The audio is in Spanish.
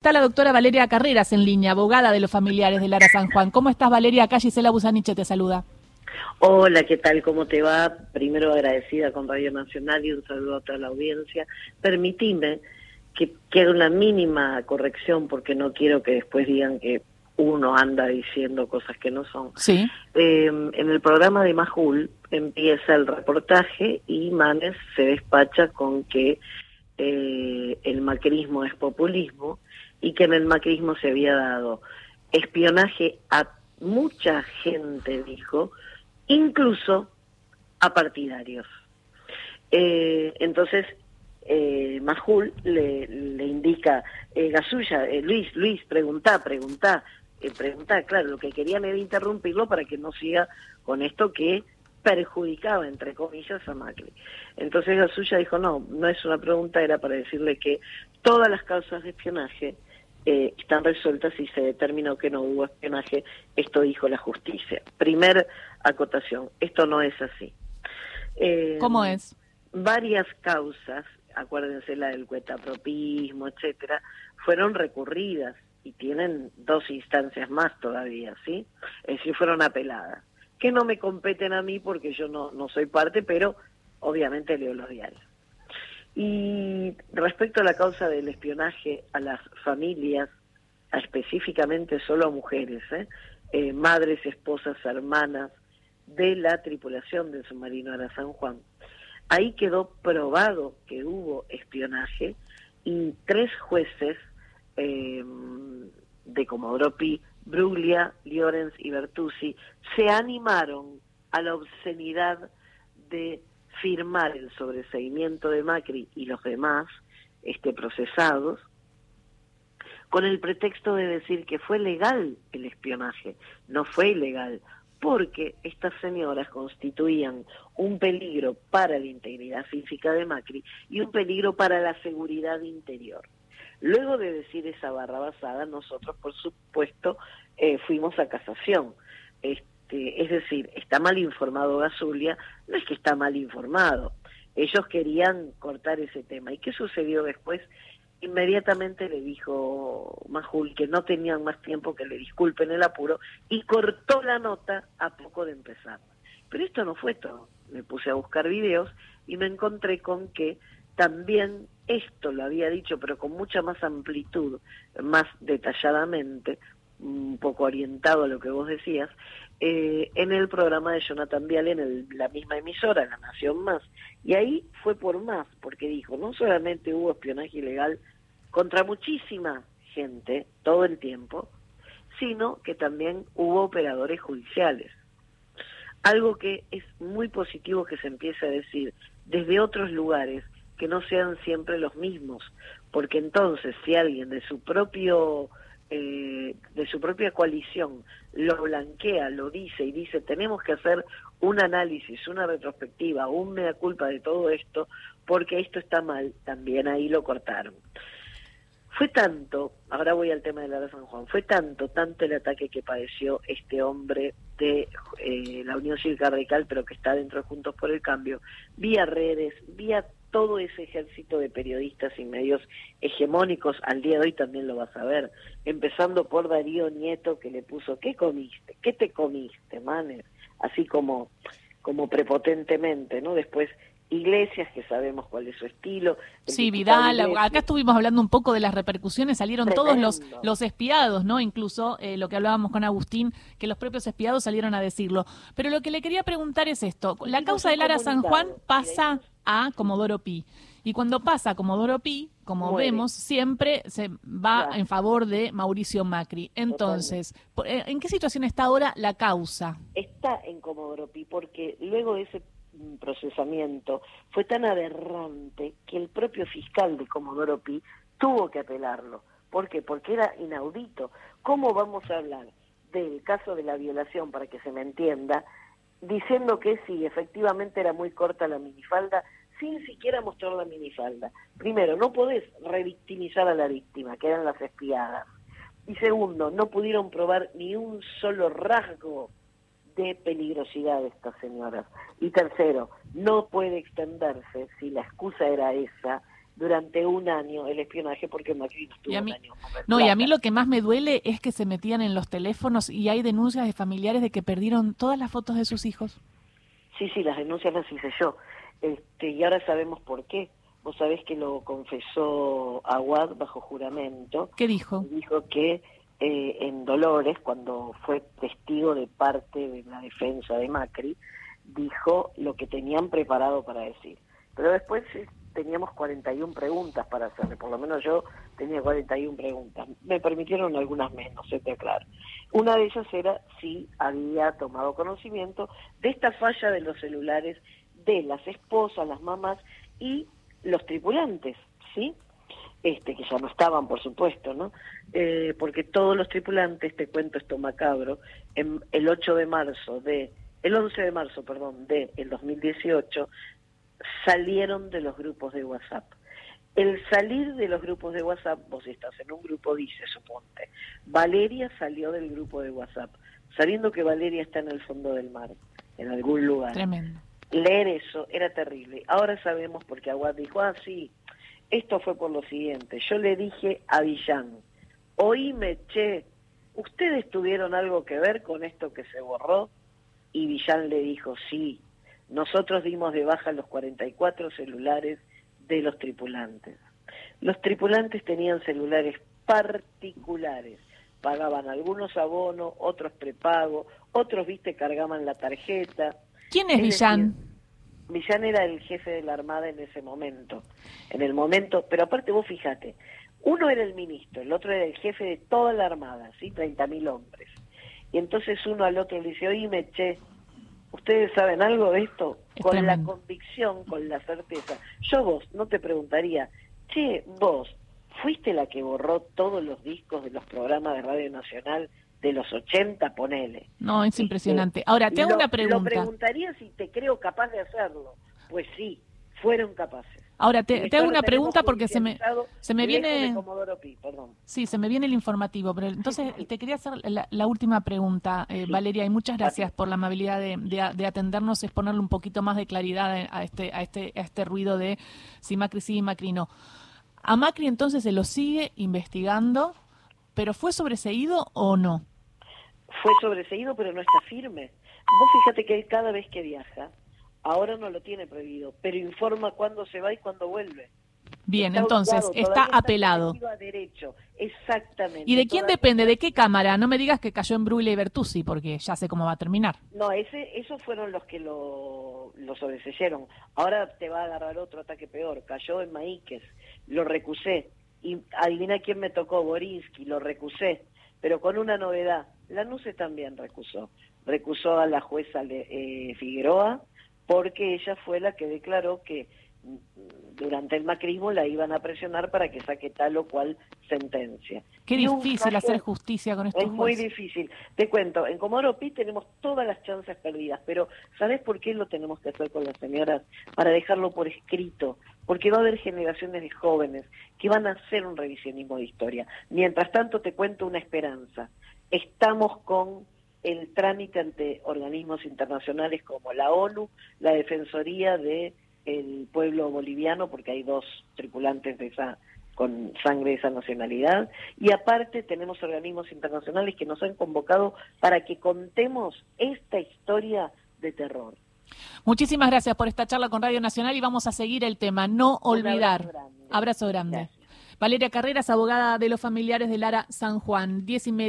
Está la doctora Valeria Carreras en línea, abogada de los familiares de Lara San Juan. ¿Cómo estás, Valeria? Acá Gisela Busaniche te saluda. Hola, ¿qué tal? ¿Cómo te va? Primero agradecida con Radio Nacional y un saludo a toda la audiencia. Permitime que quede una mínima corrección porque no quiero que después digan que uno anda diciendo cosas que no son. Sí. Eh, en el programa de Majul empieza el reportaje y Manes se despacha con que eh, el macrismo es populismo y que en el macrismo se había dado espionaje a mucha gente, dijo, incluso a partidarios. Eh, entonces, eh, Majul le, indica, eh, Gasulla, eh, Luis, Luis, pregunta, pregunta, eh, pregunta, claro, lo que querían era interrumpirlo para que no siga con esto que perjudicaba, entre comillas, a Macri. Entonces Gasulla dijo, no, no es una pregunta, era para decirle que todas las causas de espionaje eh, están resueltas y se determinó que no hubo espionaje. Esto dijo la justicia. Primer acotación, esto no es así. Eh, ¿Cómo es? Varias causas, acuérdense la del cuetapropismo, etcétera, fueron recurridas y tienen dos instancias más todavía, ¿sí? Es decir, fueron apeladas. Que no me competen a mí porque yo no, no soy parte, pero obviamente leo los diarios. Y respecto a la causa del espionaje a las familias, específicamente solo a mujeres, ¿eh? Eh, madres, esposas, hermanas de la tripulación del submarino Ara San Juan, ahí quedó probado que hubo espionaje y tres jueces eh, de Comodoro Pi, Bruglia, Llorens y Bertuzzi, se animaron a la obscenidad de firmar el sobreseimiento de Macri y los demás este, procesados con el pretexto de decir que fue legal el espionaje. No fue ilegal, porque estas señoras constituían un peligro para la integridad física de Macri y un peligro para la seguridad interior. Luego de decir esa barra basada, nosotros, por supuesto, eh, fuimos a casación. Este, es decir, está mal informado Gasulia, no es que está mal informado. Ellos querían cortar ese tema. ¿Y qué sucedió después? Inmediatamente le dijo Majul que no tenían más tiempo, que le disculpen el apuro, y cortó la nota a poco de empezar. Pero esto no fue todo. Me puse a buscar videos y me encontré con que también esto lo había dicho, pero con mucha más amplitud, más detalladamente, un poco orientado a lo que vos decías, eh, en el programa de Jonathan Viale en el, la misma emisora, La Nación Más. Y ahí fue por más, porque dijo, no solamente hubo espionaje ilegal contra muchísima gente todo el tiempo, sino que también hubo operadores judiciales. Algo que es muy positivo que se empiece a decir desde otros lugares que no sean siempre los mismos, porque entonces si alguien de su propio eh, de su propia coalición lo blanquea, lo dice y dice tenemos que hacer un análisis, una retrospectiva, un mea culpa de todo esto, porque esto está mal, también ahí lo cortaron. Fue tanto, ahora voy al tema de la de San Juan, fue tanto, tanto el ataque que padeció este hombre de eh, la Unión Cívica Radical, pero que está dentro de Juntos por el Cambio, vía redes, vía todo ese ejército de periodistas y medios hegemónicos, al día de hoy también lo vas a ver, empezando por Darío Nieto que le puso, ¿qué comiste? ¿Qué te comiste, manes? Así como, como prepotentemente, ¿no? Después Iglesias, que sabemos cuál es su estilo. Sí, Vidal, Iglesias. acá estuvimos hablando un poco de las repercusiones, salieron Tremendo. todos los, los espiados, ¿no? Incluso eh, lo que hablábamos con Agustín, que los propios espiados salieron a decirlo. Pero lo que le quería preguntar es esto, la causa de Lara San Juan pasa a Comodoro Pi. Y cuando pasa Comodoro Pi, como Muere. vemos, siempre se va claro. en favor de Mauricio Macri. Entonces, Totalmente. Eh, ¿en qué situación está ahora la causa? Está en Comodoro Pi, porque luego de ese procesamiento fue tan aberrante que el propio fiscal de Comodoro Pi tuvo que apelarlo. ¿Por qué? Porque era inaudito. ¿Cómo vamos a hablar del caso de la violación, para que se me entienda, diciendo que sí, efectivamente era muy corta la minifalda, sin siquiera mostrar la minifalda? Primero, no podés revictimizar a la víctima, que eran las espiadas. Y segundo, no pudieron probar ni un solo rasgo de peligrosidad de estas señoras. Y tercero, no puede extenderse, si la excusa era esa, durante un año el espionaje porque Macri no estuvo un año. No, y a mí lo que más me duele es que se metían en los teléfonos y hay denuncias de familiares de que perdieron todas las fotos de sus hijos. Sí, sí, las denuncias las hice yo. Este, y ahora sabemos por qué. Vos sabés que lo confesó Aguad bajo juramento. ¿Qué dijo? Dijo que eh, en Dolores, cuando fue testigo de parte de la defensa de Macri, dijo lo que tenían preparado para decir. Pero después eh, teníamos 41 preguntas para hacerle, por lo menos yo tenía 41 preguntas. Me permitieron algunas menos, se te aclaro. Una de ellas era si había tomado conocimiento de esta falla de los celulares las esposas, las mamás y los tripulantes, ¿sí? Este, que ya no estaban, por supuesto, ¿no? Eh, porque todos los tripulantes, te cuento esto macabro, en, el 8 de marzo de, el 11 de marzo, perdón, de el 2018, salieron de los grupos de WhatsApp. El salir de los grupos de WhatsApp, vos estás en un grupo, dice, suponte, Valeria salió del grupo de WhatsApp, sabiendo que Valeria está en el fondo del mar, en algún lugar. Tremendo. Leer eso era terrible. Ahora sabemos porque Aguad dijo, ah, sí, esto fue por lo siguiente. Yo le dije a Villán, oíme, che, ¿ustedes tuvieron algo que ver con esto que se borró? Y Villán le dijo, sí, nosotros dimos de baja los 44 celulares de los tripulantes. Los tripulantes tenían celulares particulares, pagaban algunos abonos, otros prepago, otros, viste, cargaban la tarjeta. ¿Quién es, Villán? Villán era el jefe de la Armada en ese momento, en el momento, pero aparte vos fíjate, uno era el ministro, el otro era el jefe de toda la Armada, ¿sí? 30.000 hombres. Y entonces uno al otro le dice, oíme, che, ¿Ustedes saben algo de esto? con la convicción, con la certeza. Yo vos no te preguntaría, che, vos, ¿fuiste la que borró todos los discos de los programas de Radio Nacional de los 80? Ponele. No, es impresionante. Ahora, te hago una pregunta. Lo preguntaría si te creo capaz de hacerlo. Pues sí, fueron capaces. Ahora te, hago una pregunta porque se me, se me viene... Sí, se me viene el informativo, pero entonces te quería hacer la, última pregunta, eh, Valeria, y muchas gracias por la amabilidad de, de, atendernos, es ponerle un poquito más de claridad a este, a este, a este ruido de si Macri sí y Macri no. A Macri entonces se lo sigue investigando, pero ¿fue sobreseído o no? Fue sobreseído, pero no está firme. Vos fíjate que cada vez que viaja, Ahora no lo tiene prohibido, pero informa cuándo se va y cuándo vuelve. Bien, entonces está apelado. derecho. Exactamente. ¿Y de quién depende? ¿De qué cámara? No me digas que cayó en Brule y Bertuzzi, porque ya sé cómo va a terminar. No, ese, esos fueron los que lo, lo Ahora te va a agarrar otro ataque peor. Cayó en Maíquez, lo recusé. Y adivina quién me tocó, Borinsky, lo recusé. Pero con una novedad, la NUCE también recusó. Recusó a la jueza eh, Figueroa, porque ella fue la que declaró que mm, durante el macrismo la iban a presionar para que saque tal o cual sentencia. Qué difícil hacer justicia con estos Es muy difícil. Te cuento, en Comodoro Pi tenemos todas las chances perdidas, pero ¿sabes por qué lo tenemos que hacer con las señoras? Para dejarlo por escrito, porque va a haber generaciones de jóvenes que van a hacer un revisionismo de historia. Mientras tanto, te cuento una esperanza. Estamos con el trámite ante organismos internacionales como la ONU, la Defensoría de el pueblo boliviano, porque hay dos tripulantes de esa con sangre de esa nacionalidad, y aparte tenemos organismos internacionales que nos han convocado para que contemos esta historia de terror. Muchísimas gracias por esta charla con Radio Nacional y vamos a seguir el tema, no olvidar. abrazo grande. Valeria Carreras, abogada de los familiares de Lara San Juan, diez y media.